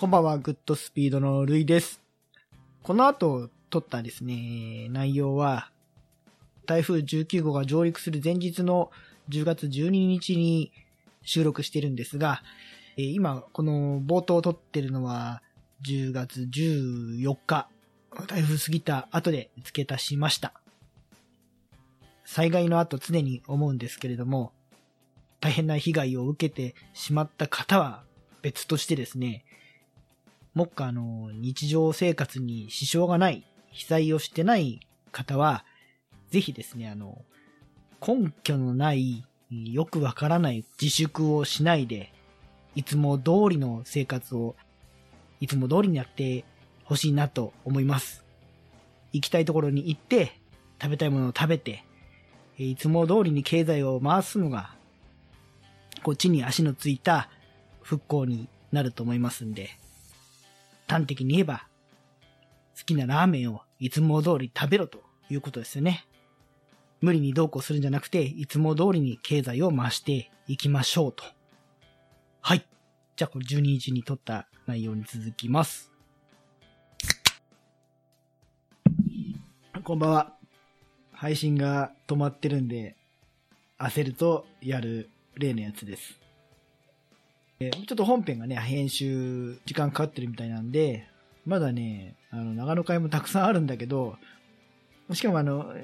こんばんは、グッドスピードのルイです。この後撮ったですね、内容は、台風19号が上陸する前日の10月12日に収録してるんですが、え今、この冒頭撮ってるのは10月14日、台風過ぎた後で付け足しました。災害の後常に思うんですけれども、大変な被害を受けてしまった方は別としてですね、もっかあの、日常生活に支障がない、被災をしてない方は、ぜひですね、あの、根拠のない、よくわからない自粛をしないで、いつも通りの生活を、いつも通りにやってほしいなと思います。行きたいところに行って、食べたいものを食べて、いつも通りに経済を回すのが、こっちに足のついた復興になると思いますんで、端的に言えば、好きなラーメンをいつも通り食べろということですよね。無理にどうこうするんじゃなくて、いつも通りに経済を回していきましょうと。はい。じゃあ、これ12日に撮った内容に続きます。こんばんは。配信が止まってるんで、焦るとやる例のやつです。えちょっと本編がね、編集時間かかってるみたいなんで、まだね、あの、長野会もたくさんあるんだけど、しかもあの、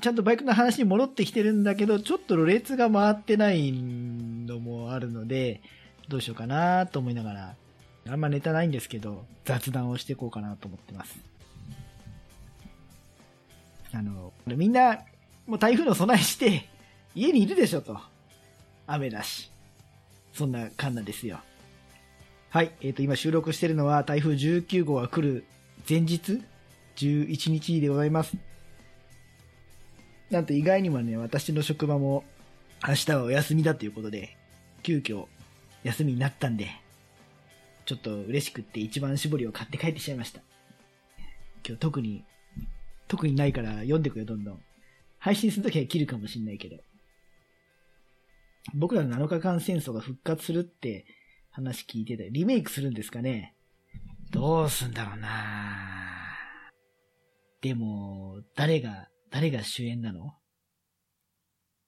ちゃんとバイクの話に戻ってきてるんだけど、ちょっと列が回ってないのもあるので、どうしようかなと思いながら、あんまネタないんですけど、雑談をしていこうかなと思ってます。あの、みんな、もう台風の備えして、家にいるでしょと。雨だし。そんなカンナですよ。はい。えっ、と、今収録してるのは台風19号が来る前日 ?11 日でございます。なんと意外にもね、私の職場も明日はお休みだということで、急遽休みになったんで、ちょっと嬉しくって一番搾りを買って帰ってしまいました。今日特に、特にないから読んでくよ、どんどん。配信するときは切るかもしんないけど。僕らの7日間戦争が復活するって話聞いてて、リメイクするんですかね？どうすんだろうな。でも、誰が、誰が主演なの？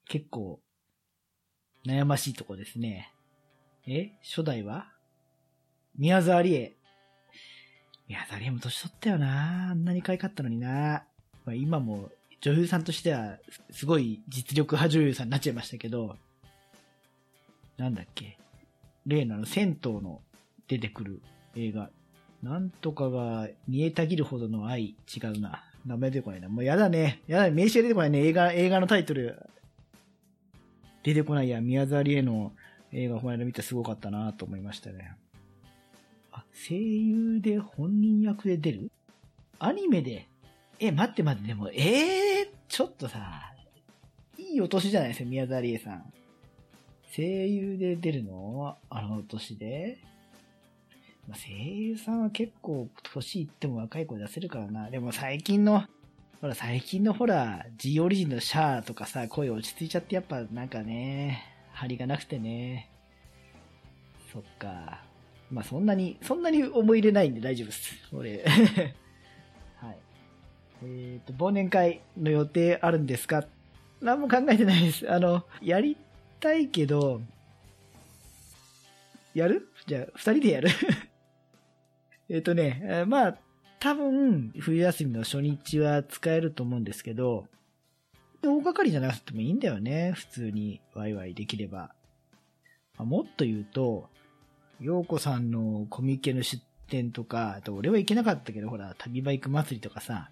結構、悩ましいとこですね。え？初代は？宮沢りえ。宮沢りえも年取ったよな。あんなに可愛かったのにな。まあ、今も女優さんとしては、すごい実力派女優さんになっちゃいましたけど、なんだっけ？例のの、銭湯の出てくる映画。なんとかが煮えたぎるほどの愛、違うな。名前出てこないな。もうやだね。やだね。名刺が出てこないね。映画、映画のタイトル。出てこないや。宮沢りえの映画、この間見てすごかったなと思いましたね。あ、声優で本人役で出る？アニメで？え、待って待って、でも、えー、ちょっとさ、いいお年じゃないですか、宮沢りえさん。声優で出るのはあの年で？まあ声優さんは結構年いっても若い子出せるからな。でも最近の、ほら最近のほら、G オリジンのシャーとかさ、声落ち着いちゃってやっぱなんかね、張りがなくてね。そっか。まあそんなに、そんなに思い入れないんで大丈夫です。俺。はい。えっ、と、忘年会の予定あるんですか？何も考えてないです。あの、やりたいけど、やる？じゃあ、二人でやる？えっとね、まあ、多分、冬休みの初日は使えると思うんですけど、大掛かりじゃなくてもいいんだよね。普通にワイワイできれば。まあもっと言うと、陽子さんのコミケの出店とか、あと俺は行けなかったけど、ほら、旅バイク祭りとかさ、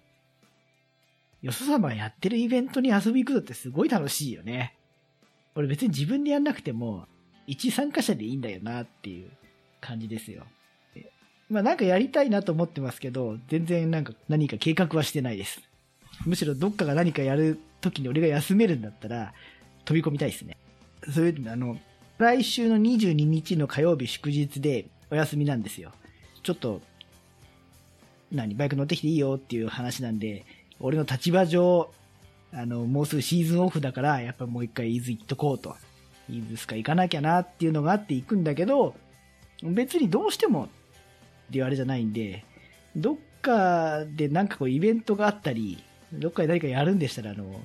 よそ様やってるイベントに遊び行くのってすごい楽しいよね。俺別に自分でやんなくても、一参加者でいいんだよなっていう感じですよ。まあなんかやりたいなと思ってますけど、全然なんか何か計画はしてないです。むしろどっかが何かやる時に俺が休めるんだったら、飛び込みたいですね。そういう、あの、来週の22日の火曜日祝日でお休みなんですよ。ちょっと、何、バイク乗ってきていいよっていう話なんで、俺の立場上、あの、もうすぐシーズンオフだから、やっぱもう一回伊豆行っとこうと。伊豆スカ行かなきゃなっていうのがあって行くんだけど、別にどうしてもっていうあれじゃないんで、どっかでなんかこうイベントがあったり、どっかで何かやるんでしたら、あの、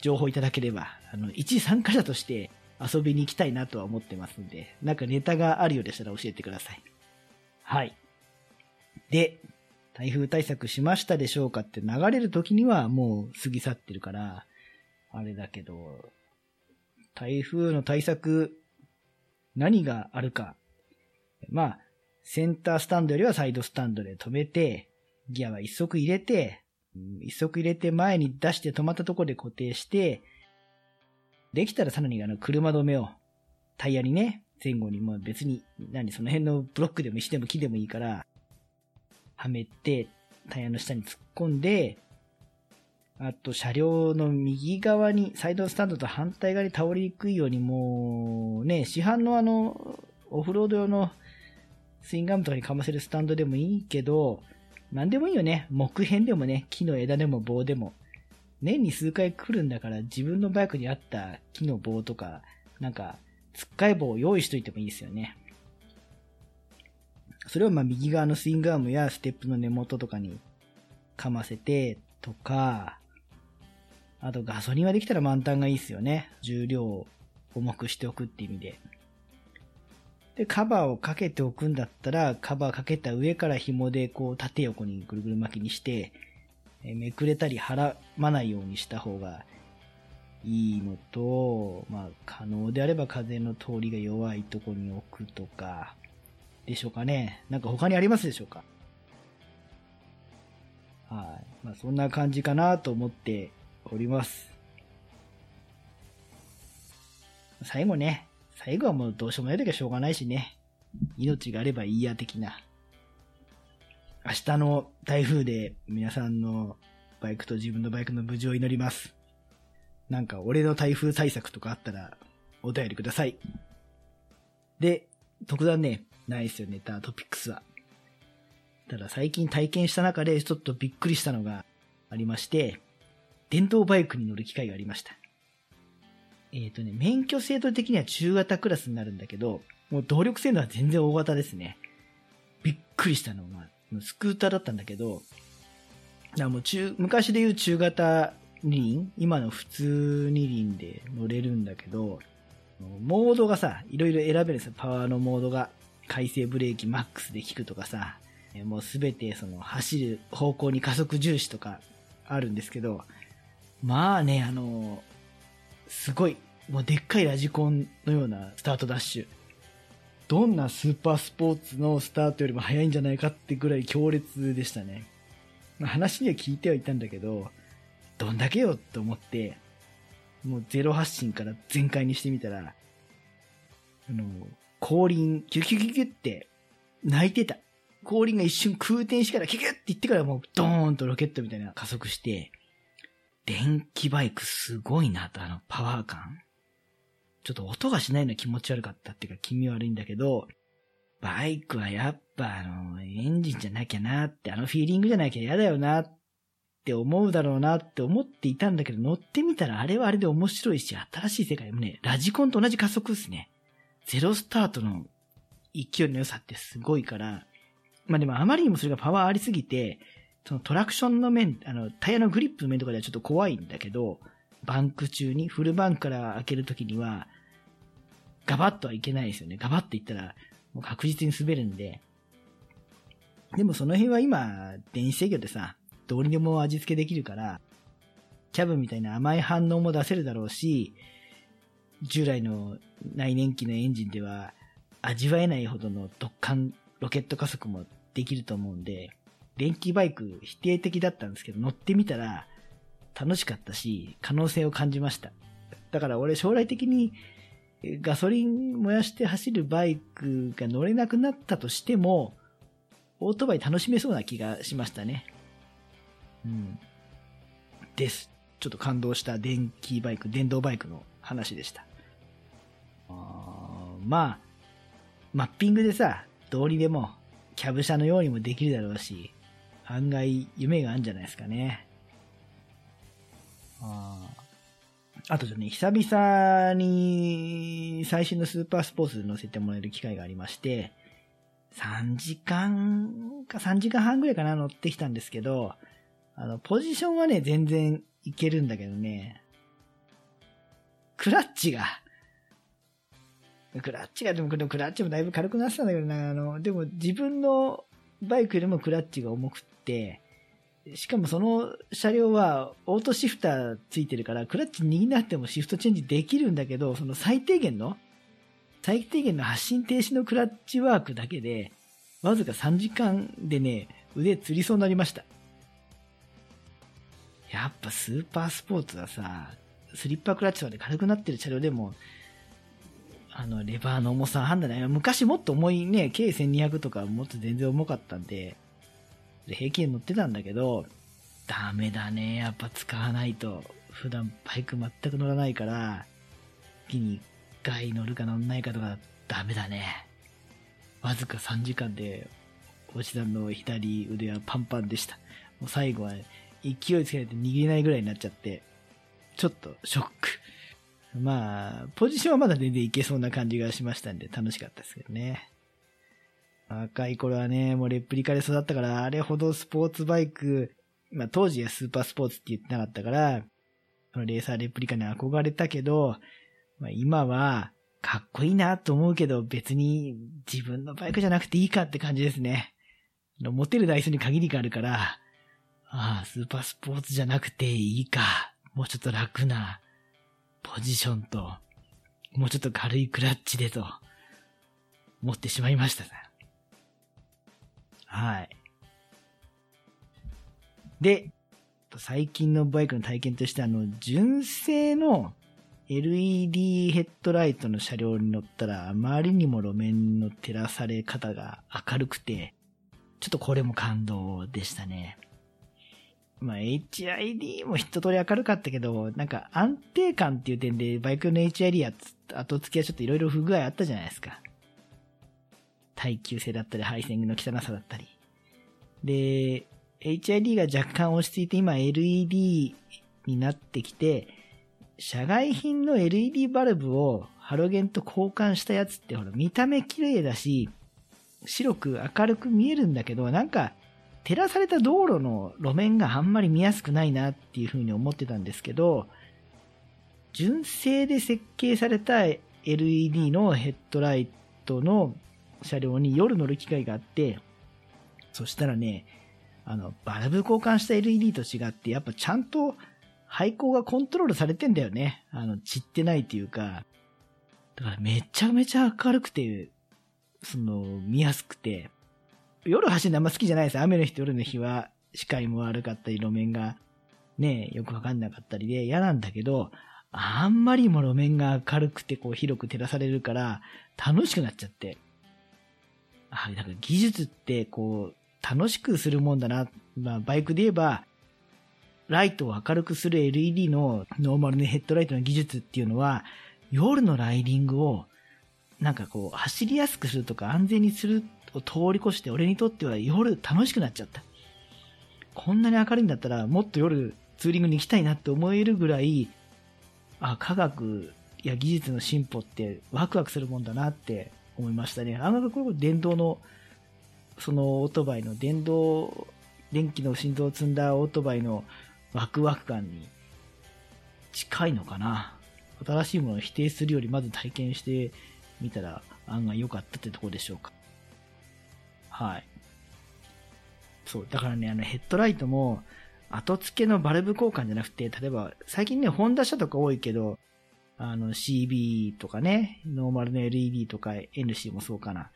情報いただければ、あの、一参加者として遊びに行きたいなとは思ってますんで、なんかネタがあるようでしたら教えてください。はい。で、台風対策しましたでしょうかって流れる時にはもう過ぎ去ってるから、あれだけど、台風の対策、何があるか。まあ、センタースタンドよりはサイドスタンドで止めて、ギアは一足入れて、一足入れて前に出して止まったところで固定して、できたらさらにあの車止めをタイヤにね、前後にも別に、何その辺のブロックでも石でも木でもいいから、はめて、タイヤの下に突っ込んで、あと車両の右側に、サイドスタンドと反対側に倒れにくいようにもう、ね、市販のあの、オフロード用のスインガムとかにかませるスタンドでもいいけど、なんでもいいよね。木片でもね、木の枝でも棒でも。年に数回来るんだから自分のバイクに合った木の棒とか、なんか、つっかい棒を用意しといてもいいですよね。それをまあ右側のスイングアームやステップの根元とかにかませてとか、あとガソリンはできたら満タンがいいですよね。重量を重くしておくって意味で。で、カバーをかけておくんだったら、カバーかけた上から紐でこう縦横にぐるぐる巻きにして、えめくれたり払まないようにした方がいいのと、まあ、可能であれば風の通りが弱いとこに置くとか、でしょうかね。なんか他にありますでしょうか？はい。まあ、そんな感じかなと思っております。最後ね、最後はもうどうしようもない時はしょうがないしね。命があればいいや的な。明日の台風で皆さんのバイクと自分のバイクの無事を祈ります。なんか俺の台風対策とかあったらお便りください。で、特段ね、ないですよ、ネタ、トピックスは。ただ最近体験した中でちょっとびっくりしたのがありまして、電動バイクに乗る機会がありました。えっ、ー、とね、免許制度的には中型クラスになるんだけど、もう動力性能は全然大型ですね。びっくりしたのが、スクーターだったんだけど、だもう中昔で言う中型二輪今の普通二輪で乗れるんだけど、モードがさ、いろいろ選べるんですよ。パワーのモードが。回生ブレーキマックスで効くとかさ、もうすべてその走る方向に加速重視とかあるんですけど、まあね、あの、すごい、もうでっかいラジコンのようなスタートダッシュ。どんなスーパースポーツのスタートよりも速いんじゃないかってぐらい強烈でしたね。まあ、話には聞いてはいたんだけど、どんだけよって思って、もうゼロ発進から全開にしてみたら、あの、後輪、キュキュキュキュって泣いてた。後輪が一瞬空転してからキュキュって言ってからもうドーンとロケットみたいな加速して、電気バイクすごいなと、あのパワー感。ちょっと音がしないの気持ち悪かったっていうか気味悪いんだけど、バイクはやっぱあの、エンジンじゃなきゃなって、あのフィーリングじゃなきゃ嫌だよなって思うだろうなって思っていたんだけど、乗ってみたらあれはあれで面白いし、新しい世界もね、ラジコンと同じ加速ですね。ゼロスタートの勢いの良さってすごいから、まあでもあまりにもそれがパワーありすぎて、そのトラクションの面、あの、タイヤのグリップの面とかではちょっと怖いんだけど、バンク中に、フルバンクから開けるときには、ガバッとはいけないですよね。ガバッといったら、もう確実に滑るんで。でもその辺は今、電子制御でさ、どうにでも味付けできるから、キャブみたいな甘い反応も出せるだろうし、従来の内燃機のエンジンでは味わえないほどの突貫ロケット加速もできると思うんで、電気バイク否定的だったんですけど、乗ってみたら楽しかったし、可能性を感じました。だから俺将来的にガソリン燃やして走るバイクが乗れなくなったとしても、オートバイ楽しめそうな気がしましたね。うん。です。ちょっと感動した電気バイク、電動バイクの話でした。まあ、マッピングでさ、どうにでも、キャブ車のようにもできるだろうし、案外夢があるんじゃないですかね。ああとじゃね、久々に最新のスーパースポーツ乗せてもらえる機会がありまして、3時間か3時間半ぐらいかな乗ってきたんですけど、あの、ポジションはね、全然いけるんだけどね、クラッチが、クラッチが、でも、クラッチもだいぶ軽くなってたんだけどな、あの、でも自分のバイクよりもクラッチが重くって、しかもその車両はオートシフターついてるから、クラッチ握なってもシフトチェンジできるんだけど、その最低限の、最低限の発進停止のクラッチワークだけで、わずか3時間でね、腕つりそうになりました。やっぱスーパースポーツはさ、スリッパクラッチまで軽くなってる車両でも、あの、レバーの重さ判断ない。昔もっと重いね、K1200 とかもっと全然重かったんで、平気で乗ってたんだけど、ダメだね。やっぱ使わないと。普段バイク全く乗らないから、月に1回乗るか乗んないかとかダメだね。わずか3時間で、星さんの左腕はパンパンでした。もう最後は勢いつけないと逃げないぐらいになっちゃって、ちょっとショック。まあ、ポジションはまだ全然いけそうな感じがしましたんで楽しかったですけどね。若い頃はね、もうレプリカで育ったから、あれほどスポーツバイク、まあ当時はスーパースポーツって言ってなかったから、そのレーサーレプリカに憧れたけど、まあ今は、かっこいいなと思うけど、別に自分のバイクじゃなくていいかって感じですね。持てる台数に限りがあるから、ああ、スーパースポーツじゃなくていいか。もうちょっと楽なポジションと、もうちょっと軽いクラッチでと、思ってしまいましたはい。で、最近のバイクの体験としてあの、純正の LED ヘッドライトの車両に乗ったら、あまりにも路面の照らされ方が明るくて、ちょっとこれも感動でしたね。まあ、HID も一通り明るかったけど、なんか安定感っていう点でバイクの HID や後付けはちょっといろいろ不具合あったじゃないですか。耐久性だったり、配線の汚さだったり。で、HID が若干落ち着いて今 LED になってきて、社外品の LED バルブをハロゲンと交換したやつってほら見た目綺麗だし、白く明るく見えるんだけど、なんか照らされた道路の路面があんまり見やすくないなっていうふうに思ってたんですけど、純正で設計された LED のヘッドライトの車両に夜乗る機会があって、そしたらね、あの、バルブ交換した LED と違って、やっぱちゃんと配光がコントロールされてんだよね。あの、散ってないっていうか、だからめちゃめちゃ明るくて、その、見やすくて、夜走るのあんま好きじゃないです。雨の日と夜の日は視界も悪かったり、路面がね、よくわかんなかったりで嫌なんだけど、あんまりも路面が明るくてこう広く照らされるから楽しくなっちゃって。あ、なんか技術ってこう楽しくするもんだな。まあバイクで言えば、ライトを明るくする LED のノーマルのヘッドライトの技術っていうのは、夜のライディングをなんかこう走りやすくするとか安全にするを通り越して俺にとっては夜楽しくなっちゃった。こんなに明るいんだったらもっと夜ツーリングに行きたいなって思えるぐらい、あ、科学や技術の進歩ってワクワクするもんだなって思いましたね。あの、これ電動の、そのオートバイの電動、電気の心臓を積んだオートバイのワクワク感に近いのかな。新しいものを否定するよりまず体験してみたら案外良かったってとこでしょうか。はい。そう、だからね、あのヘッドライトも、後付けのバルブ交換じゃなくて、例えば、最近ね、ホンダ車とか多いけど、あの CB とかね、ノーマルの LED とか NC もそうかな。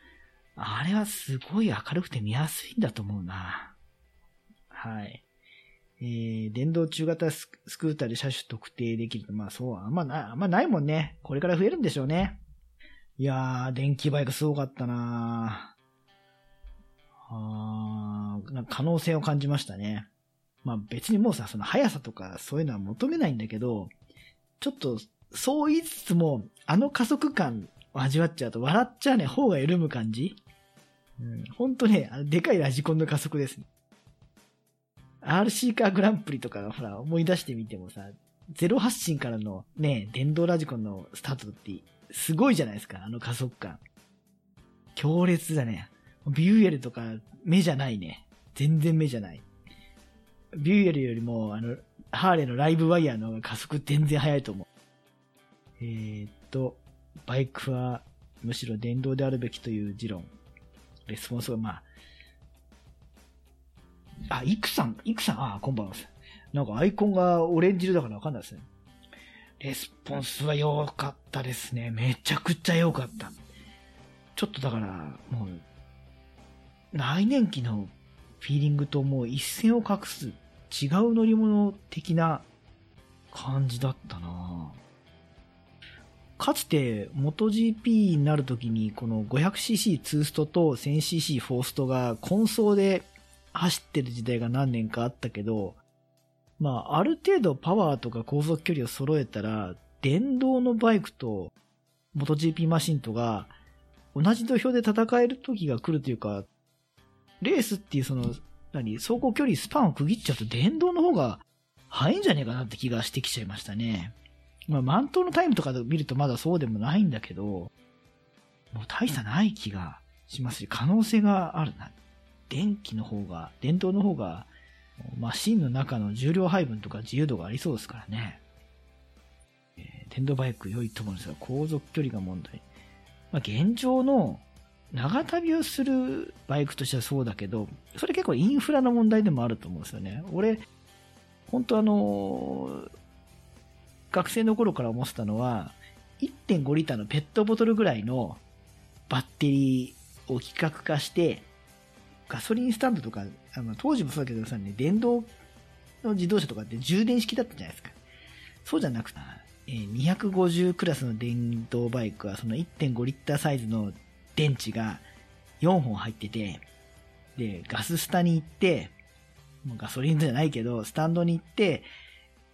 あれはすごい明るくて見やすいんだと思うな。はい。えー、電動中型スクーターで車種特定できると、まあそう、あんまな、あんまないもんね。これから増えるんでしょうね。いやー、電気バイクすごかったなあ可能性を感じましたね。まあ別にもうさ、その速さとかそういうのは求めないんだけど、ちょっとそう言いつつも、あの加速感を味わっちゃうと笑っちゃうね、方が緩む感じ。うん、ほんとね、あのでかいラジコンの加速ですね。RC カーグランプリとかほら思い出してみてもさ、ゼロ発進からのね、電動ラジコンのスタートってすごいじゃないですか、あの加速感。強烈だね。ビューエルとか目じゃないね。全然目じゃない。ビューエルよりも、あの、ハーレーのライブワイヤーの方が加速全然速いと思う。えー、っと、バイクはむしろ電動であるべきという持論。レスポンスが、まあ、あ、イクさん、イクさん、ああ、こんばんは。なんかアイコンがオレンジ色だからわかんないですね。レスポンスは良かったですね。めちゃくちゃ良かった。ちょっとだから、もう、来年期のフィーリングともう一線を画す違う乗り物的な感じだったな。かつて MotoGP になるときにこの 500cc2 ストと 1000cc4 ストが混走で走ってる時代が何年かあったけど、まあ、ある程度パワーとか高速距離を揃えたら、電動のバイクと MotoGP マシンとが同じ土俵で戦える時が来るというか、レースっていうその、何、走行距離スパンを区切っちゃうと電動の方が速いんじゃねえかなって気がしてきちゃいましたね。まあ、満頭のタイムとかで見るとまだそうでもないんだけど、もう大差ない気がしますし、可能性があるな。電気の方が、電動の方が、マシンの中の重量配分とか自由度がありそうですからね。えー、電動バイク良いと思うんですが、航続距離が問題。まあ、現状の長旅をするバイクとしてはそうだけど、それ結構インフラの問題でもあると思うんですよね。俺、本当あの、学生の頃から思ってたのは、1.5リッターのペットボトルぐらいのバッテリーを規格化して、ガソリンスタンドとか、あの当時もそうだけどさ、ね、電動の自動車とかって充電式だったじゃないですか。そうじゃなくて、え250クラスの電動バイクはその1.5リッターサイズの電池が4本入ってて、で、ガススタに行って、もうガソリンじゃないけど、スタンドに行って、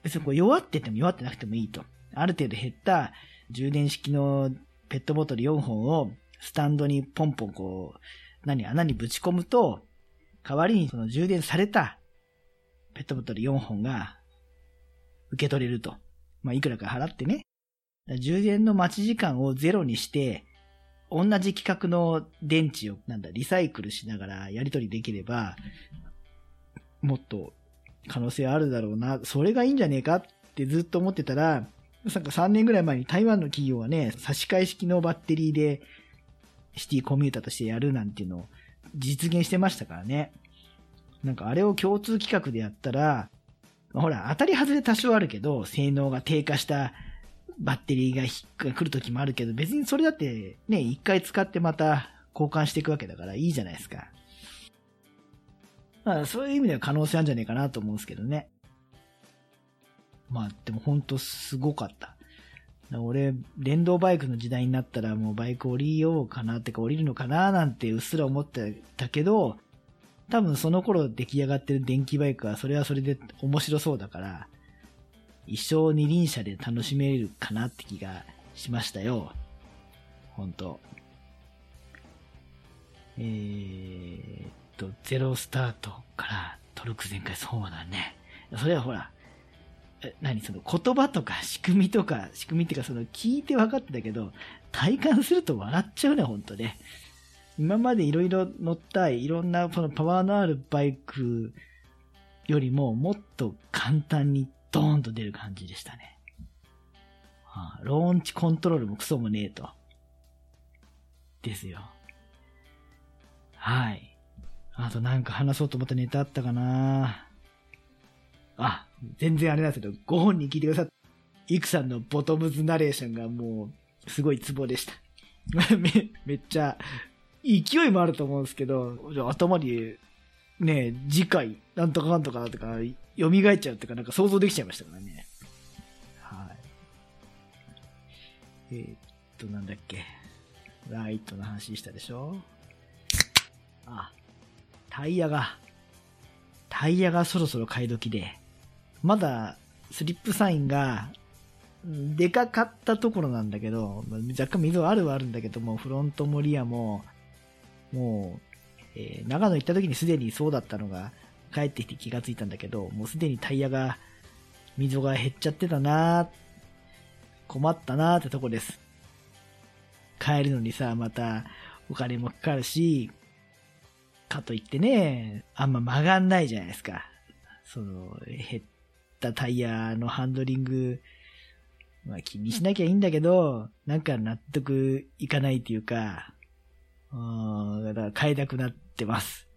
別にこう弱ってても弱ってなくてもいいと。ある程度減った充電式のペットボトル4本をスタンドにポンポンこう、何、穴にぶち込むと、代わりにその充電されたペットボトル4本が受け取れると。まあ、いくらか払ってね。充電の待ち時間をゼロにして、同じ規格の電池を、なんだ、リサイクルしながらやり取りできれば、もっと可能性あるだろうな、それがいいんじゃねえかってずっと思ってたら、なんか3年ぐらい前に台湾の企業はね、差し替え式のバッテリーでシティコミューターとしてやるなんていうのを実現してましたからね。なんかあれを共通規格でやったら、ほら、当たり外れ多少あるけど、性能が低下したバッテリーが来る時もあるけど、別にそれだってね、一回使ってまた交換していくわけだからいいじゃないですか。まあ、そういう意味では可能性あるんじゃないかなと思うんですけどね。まあ、でも本当すごかった。俺、電動バイクの時代になったらもうバイク降りようかなってか降りるのかななんてうっすら思ってたけど、多分その頃出来上がってる電気バイクはそれはそれで面白そうだから、一生二輪車で楽しめるかなって気がしましたよ。本当えー、っと、ゼロスタートからトルク全開、そうだね。それはほら、え何その言葉とか仕組みとか、仕組みっていうかその聞いて分かってたけど、体感すると笑っちゃうね、ほんとね。今までいろいろ乗ったいろんなそのパワーのあるバイクよりももっと簡単にドーンと出る感じでしたね。あ、ローンチコントロールもクソもねえと。ですよ。はい。あとなんか話そうと思ったネタあったかなあ、全然あれなんですけど、ご本人聞いてくださった。イクさんのボトムズナレーションがもう、すごいツボでした。め、めっちゃ、勢いもあると思うんですけど、頭に、ね、次回、なんとかなんとかとか、蘇っちゃうっていうか、なんか想像できちゃいましたからね。はい。えー、っと、なんだっけ。ライトの話したでしょあ、タイヤが、タイヤがそろそろ買い時で、まだスリップサインがでかかったところなんだけど、若干溝あるはあるんだけども、フロントもリアも、もう、えー、長野行った時にすでにそうだったのが、帰ってきて気がついたんだけど、もうすでにタイヤが、溝が減っちゃってたな困ったなってとこです。帰るのにさ、またお金もかかるし、かといってね、あんま曲がんないじゃないですか。その、減ったタイヤのハンドリング、まあ気にしなきゃいいんだけど、なんか納得いかないっていうか、うん、だから買いたくなってます。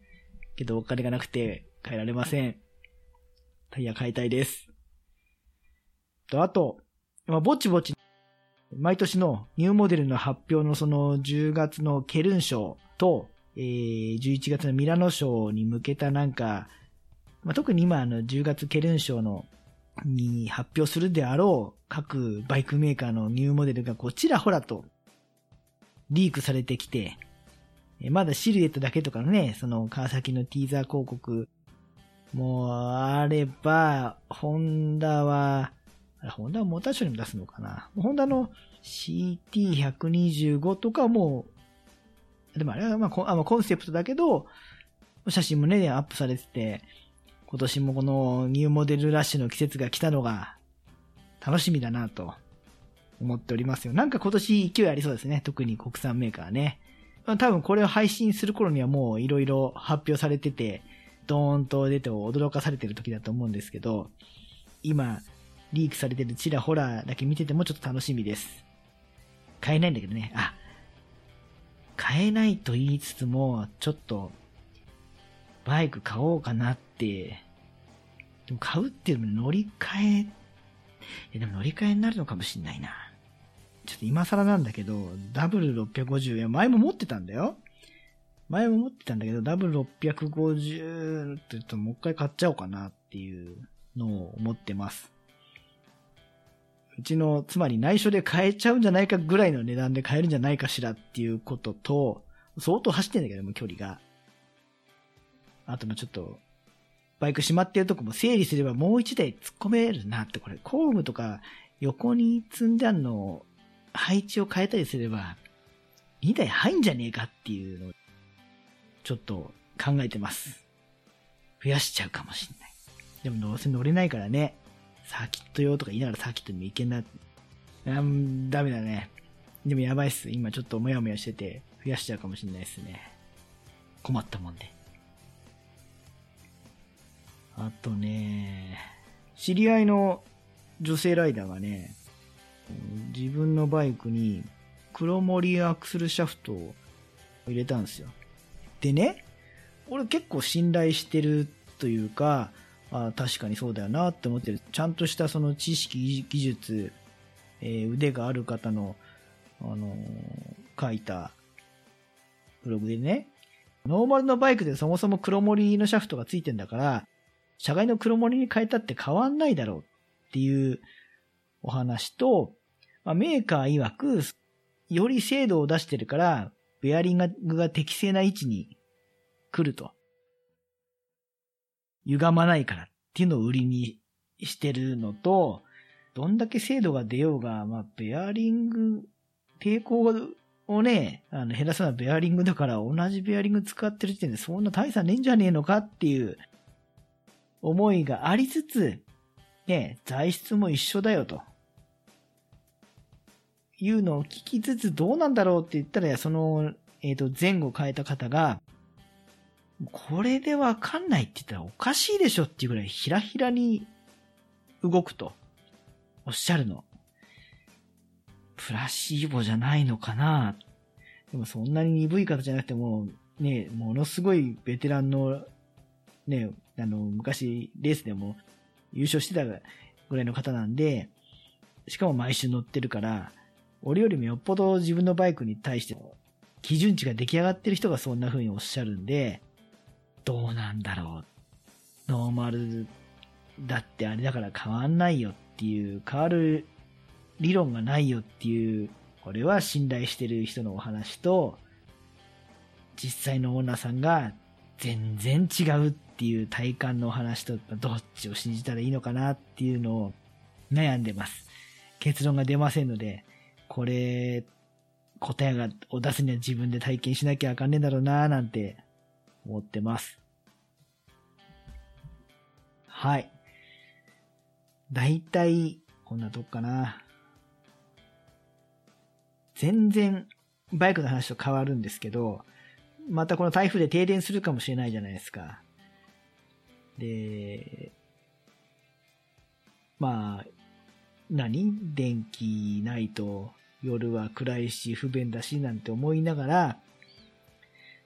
けどお金がなくて買えられません。タイヤ買いたいです。と、あと、まあ、ぼちぼち、毎年のニューモデルの発表のその10月のケルン賞と、えー、11月のミラノ賞に向けたなんか、まあ、特に今あの10月ケルン賞のに発表するであろう各バイクメーカーのニューモデルがこちらほらとリークされてきて、まだシルエットだけとかのね、その川崎のティーザー広告もあれば、ホンダは、ホンダはモーターショーにも出すのかな？ホンダの CT125 とかも、でもあれはまあコンセプトだけど、写真もね、アップされてて、今年もこのニューモデルラッシュの季節が来たのが楽しみだなと思っておりますよ。なんか今年勢いありそうですね。特に国産メーカーね。多分これを配信する頃にはもういろいろ発表されてて、ドーンと出て驚かされてる時だと思うんですけど、今、リークされてるちらほらだけ見ててもちょっと楽しみです。買えないんだけどね。あ、買えないと言いつつも、ちょっと、バイク買おうかなって、でも買うっていうのも乗り換え、いやでも乗り換えになるのかもしんないな。ちょっと今更なんだけど、W650、いや前も持ってたんだよ。前も持ってたんだけど、W650 って言うともう一回買っちゃおうかなっていうのを思ってます。うちの妻に内緒で買えちゃうんじゃないかぐらいの値段で買えるんじゃないかしらっていうことと、相当走ってんだけども、距離が。あともちょっと、バイク閉まってるとこも整理すればもう一台突っ込めるなって、これ、工具とか横に積んであるのを配置を変えたりすれば、2台入んじゃねえかっていうのを、ちょっと考えてます。増やしちゃうかもしんない。でもどうせ乗れないからね、サーキット用とか言いながらサーキットにも行けんな。うん、ダメだね。でもやばいっす。今ちょっともやもやしてて、増やしちゃうかもしんないっすね。困ったもんで。あとね、知り合いの女性ライダーがね、自分のバイクに黒森アクスルシャフトを入れたんですよ。でね、俺結構信頼してるというか、あ確かにそうだよなって思ってる。ちゃんとしたその知識、技術、えー、腕がある方の、あのー、書いたブログでね、ノーマルのバイクでそもそも黒森のシャフトがついてんだから、社外の黒森に変えたって変わんないだろうっていうお話と、まあ、メーカー曰く、より精度を出してるから、ベアリングが適正な位置に来ると。歪まないからっていうのを売りにしてるのと、どんだけ精度が出ようが、まあ、ベアリング、抵抗をね、あの減らすのはベアリングだから同じベアリング使ってる時点でそんな大差ねえんじゃねえのかっていう思いがありつつ、ね、材質も一緒だよと。いうのを聞きつつどうなんだろうって言ったら、その、えっ、ー、と、前後変えた方が、これでわかんないって言ったらおかしいでしょっていうぐらいひらひらに動くとおっしゃるの。プラシーボじゃないのかなでもそんなに鈍い方じゃなくても、ね、ものすごいベテランの、ね、あの、昔レースでも優勝してたぐらいの方なんで、しかも毎週乗ってるから、俺よりもよっぽど自分のバイクに対して基準値が出来上がってる人がそんな風におっしゃるんで、どうなんだろう。ノーマルだってあれだから変わんないよっていう、変わる理論がないよっていう、これは信頼してる人のお話と、実際のオーナーさんが全然違うっていう体感のお話と、どっちを信じたらいいのかなっていうのを悩んでます。結論が出ませんので、これ、答えが、を出すには自分で体験しなきゃあかんねえんだろうなーなんて思ってます。はい。だいたい、こんなとこかな。全然、バイクの話と変わるんですけど、またこの台風で停電するかもしれないじゃないですか。で、まあ、何？電気ないと夜は暗いし不便だしなんて思いながら、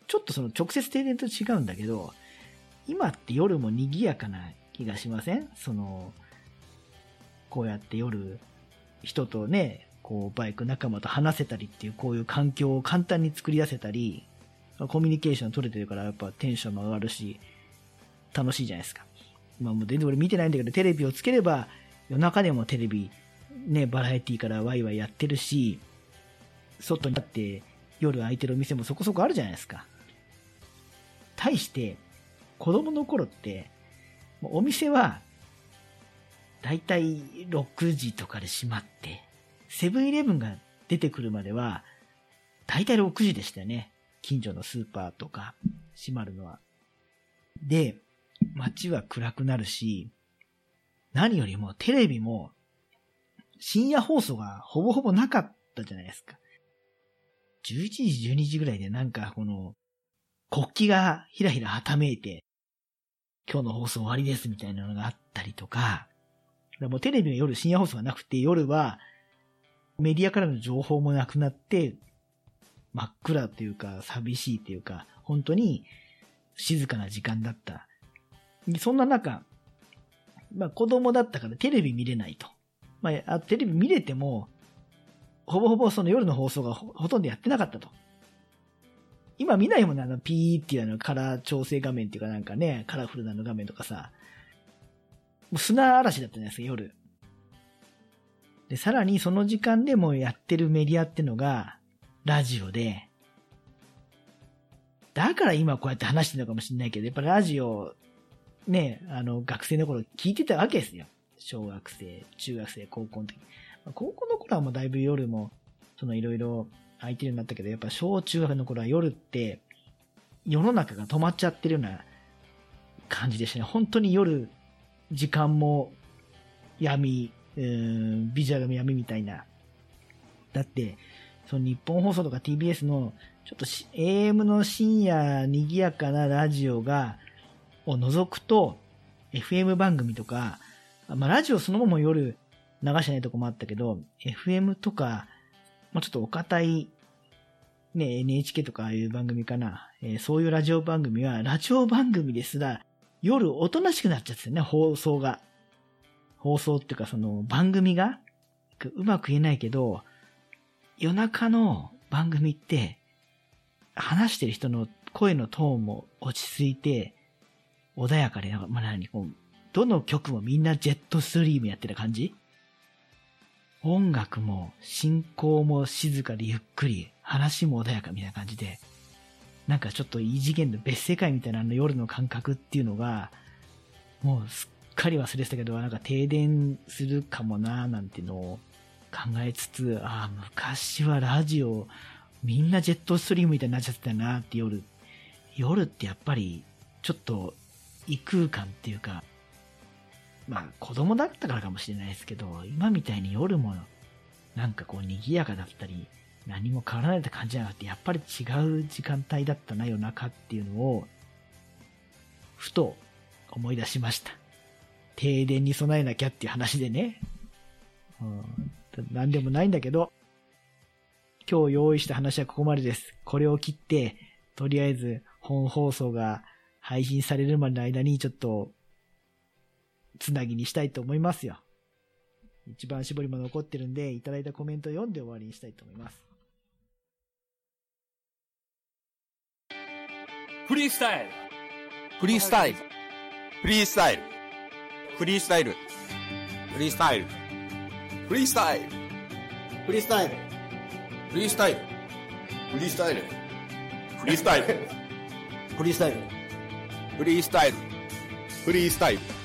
ちょっとその直接停電と違うんだけど、今って夜も賑やかな気がしません？その、こうやって夜、人とね、こうバイク仲間と話せたりっていうこういう環境を簡単に作り出せたり、コミュニケーション取れてるからやっぱテンションも上がるし、楽しいじゃないですか。まあもう全然俺見てないんだけど、テレビをつければ夜中でもテレビ、ね、バラエティからワイワイやってるし、外に立って夜空いてるお店もそこそこあるじゃないですか。対して、子供の頃って、お店は、だいたい6時とかで閉まって、セブンイレブンが出てくるまでは、だいたい6時でしたよね。近所のスーパーとか閉まるのは。で、街は暗くなるし、何よりもテレビも深夜放送がほぼほぼなかったじゃないですか。11時、12時ぐらいでなんかこの国旗がひらひらはためいて、今日の放送終わりですみたいなのがあったりとか、もうテレビの夜深夜放送がなくて夜はメディアからの情報もなくなって、真っ暗っていうか寂しいっていうか、本当に静かな時間だった。そんな中、まあ子供だったからテレビ見れないと。まあ、テレビ見れても、ほぼほぼその夜の放送がほとんどやってなかったと。今見ないもんね、あの、ピーっていうあの、カラー調整画面っていうかなんかね、カラフルなの画面とかさ。もう砂嵐だったじゃないですか、夜。で、さらにその時間でもやってるメディアってのが、ラジオで、だから今こうやって話してるのかもしれないけど、やっぱラジオ、ね、あの、学生の頃聞いてたわけですよ。小学生、中学生、高校の時。高校の頃はもうだいぶ夜も、そのいろいろ空いてるようになったけど、やっぱ小中学の頃は夜って、世の中が止まっちゃってるような感じでしたね。本当に夜、時間も闇、うん、ビジュアルも闇みたいな。だって、その日本放送とか TBS の、ちょっと AM の深夜賑やかなラジオが、を除くと、FM 番組とか、まあラジオそのまま夜流してないとこもあったけど、FM とか、まあちょっとお堅い、ね、NHK とかああいう番組かな、えー、そういうラジオ番組は、ラジオ番組ですら、夜おとなしくなっちゃってね、放送が。放送っていうかその番組が、うまく言えないけど、夜中の番組って、話してる人の声のトーンも落ち着いて、穏やかで、まあ、何こう、どの曲もみんなジェットストリームやってる感じ？音楽も進行も静かでゆっくり、話も穏やかみたいな感じで、なんかちょっと異次元の別世界みたいなの夜の感覚っていうのが、もうすっかり忘れてたけど、なんか停電するかもなーなんてのを考えつつ、ああ、昔はラジオ、みんなジェットストリームみたいになっちゃってたなって夜。夜ってやっぱり、ちょっと異空間っていうか、まあ子供だったからかもしれないですけど、今みたいに夜もなんかこう賑やかだったり、何も変わらないって感じじゃなくて、やっぱり違う時間帯だったな、夜中っていうのを、ふと思い出しました。停電に備えなきゃっていう話でね。うん、何でもないんだけど、今日用意した話はここまでです。これを切って、とりあえず本放送が配信されるまでの間にちょっとつなぎにしたいと思いますよ。一番絞りも残ってるんで、いただいたコメントを読んで終わりにしたいと思います。フリースタイル。フリースタイル。フリースタイル。フリースタイル。フリースタイル。フリースタイル。フリースタイル。フリースタイル。フリースタイル。フリースタイル。フリースタイル。フリースタイル。フリースタイル